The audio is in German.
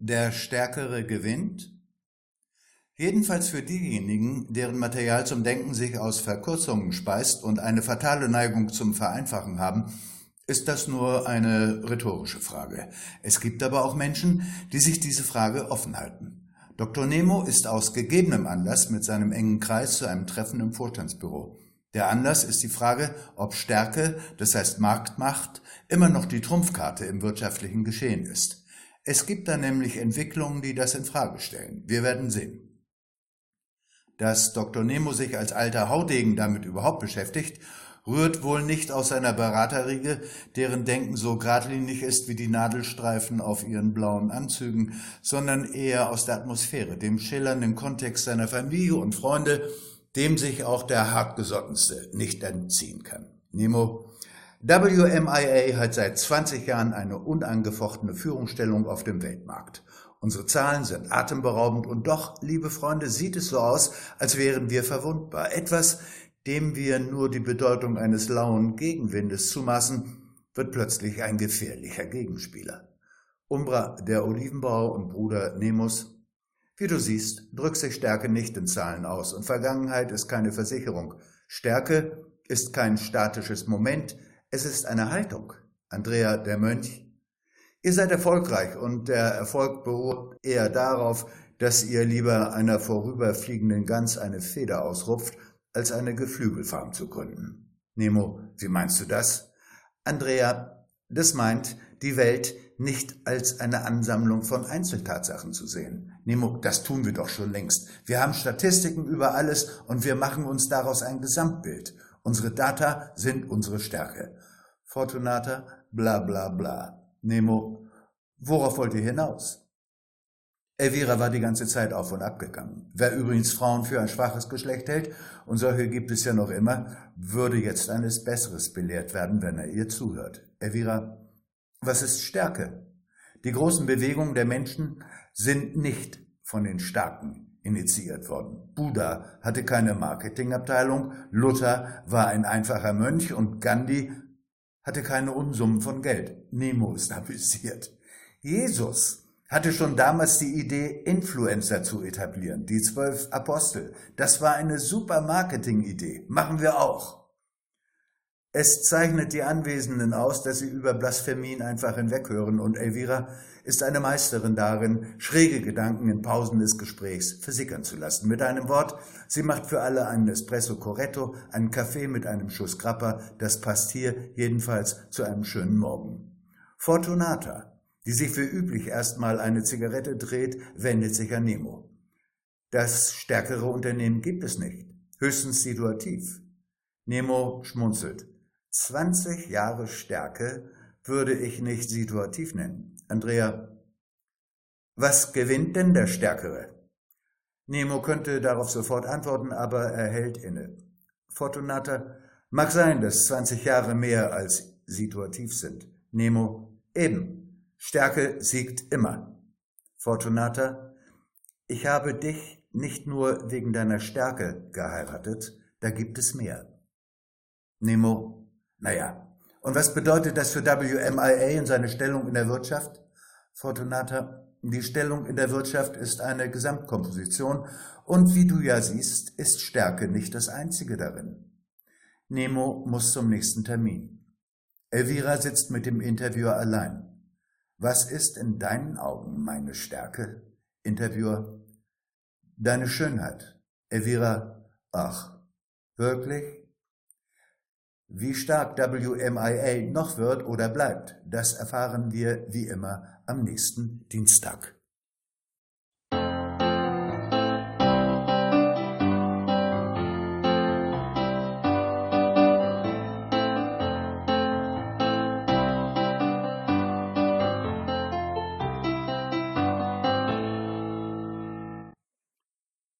Der Stärkere gewinnt? Jedenfalls für diejenigen, deren Material zum Denken sich aus Verkürzungen speist und eine fatale Neigung zum Vereinfachen haben, ist das nur eine rhetorische Frage. Es gibt aber auch Menschen, die sich diese Frage offen halten. Dr. Nemo ist aus gegebenem Anlass mit seinem engen Kreis zu einem Treffen im Vorstandsbüro. Der Anlass ist die Frage, ob Stärke, das heißt Marktmacht, immer noch die Trumpfkarte im wirtschaftlichen Geschehen ist. Es gibt da nämlich Entwicklungen, die das in Frage stellen. Wir werden sehen. Dass Dr. Nemo sich als alter Haudegen damit überhaupt beschäftigt, rührt wohl nicht aus seiner Beraterriege, deren Denken so geradlinig ist wie die Nadelstreifen auf ihren blauen Anzügen, sondern eher aus der Atmosphäre, dem schillernden Kontext seiner Familie und Freunde, dem sich auch der Hartgesottenste nicht entziehen kann. Nemo, WMIA hat seit 20 Jahren eine unangefochtene Führungsstellung auf dem Weltmarkt. Unsere Zahlen sind atemberaubend und doch, liebe Freunde, sieht es so aus, als wären wir verwundbar. Etwas, dem wir nur die Bedeutung eines lauen Gegenwindes zumaßen, wird plötzlich ein gefährlicher Gegenspieler. Umbra, der Olivenbau und Bruder Nemus. Wie du siehst, drückt sich Stärke nicht in Zahlen aus und Vergangenheit ist keine Versicherung. Stärke ist kein statisches Moment, es ist eine Haltung. Andrea, der Mönch, Ihr seid erfolgreich und der Erfolg beruht eher darauf, dass ihr lieber einer vorüberfliegenden Gans eine Feder ausrupft, als eine Geflügelfarm zu gründen. Nemo, wie meinst du das? Andrea, das meint, die Welt nicht als eine Ansammlung von Einzeltatsachen zu sehen. Nemo, das tun wir doch schon längst. Wir haben Statistiken über alles und wir machen uns daraus ein Gesamtbild. Unsere Data sind unsere Stärke. Fortunata, bla bla bla. Nemo, worauf wollt ihr hinaus? Elvira war die ganze Zeit auf und ab gegangen. Wer übrigens Frauen für ein schwaches Geschlecht hält, und solche gibt es ja noch immer, würde jetzt eines Besseres belehrt werden, wenn er ihr zuhört. Elvira, was ist Stärke? Die großen Bewegungen der Menschen sind nicht von den Starken initiiert worden. Buddha hatte keine Marketingabteilung, Luther war ein einfacher Mönch und Gandhi hatte keine Unsummen von Geld. Nemo ist amüsiert. Jesus hatte schon damals die Idee, Influencer zu etablieren, die zwölf Apostel. Das war eine super Marketing-Idee. Machen wir auch. Es zeichnet die Anwesenden aus, dass sie über Blasphemien einfach hinweghören und Elvira ist eine Meisterin darin, schräge Gedanken in Pausen des Gesprächs versickern zu lassen. Mit einem Wort, sie macht für alle einen Espresso Corretto, einen Kaffee mit einem Schuss Grappa, das passt hier jedenfalls zu einem schönen Morgen. Fortunata, die sich für üblich erstmal eine Zigarette dreht, wendet sich an Nemo. Das stärkere Unternehmen gibt es nicht, höchstens situativ. Nemo schmunzelt. 20 Jahre Stärke würde ich nicht situativ nennen. Andrea, was gewinnt denn der Stärkere? Nemo könnte darauf sofort antworten, aber er hält inne. Fortunata, mag sein, dass 20 Jahre mehr als situativ sind. Nemo, eben. Stärke siegt immer. Fortunata, ich habe dich nicht nur wegen deiner Stärke geheiratet, da gibt es mehr. Nemo, naja, und was bedeutet das für WMIA und seine Stellung in der Wirtschaft? Fortunata, die Stellung in der Wirtschaft ist eine Gesamtkomposition und wie du ja siehst, ist Stärke nicht das einzige darin. Nemo muss zum nächsten Termin. Elvira sitzt mit dem Interviewer allein. Was ist in deinen Augen meine Stärke? Interviewer. Deine Schönheit. Elvira. Ach, wirklich? Wie stark WMIA noch wird oder bleibt, das erfahren wir wie immer am nächsten Dienstag.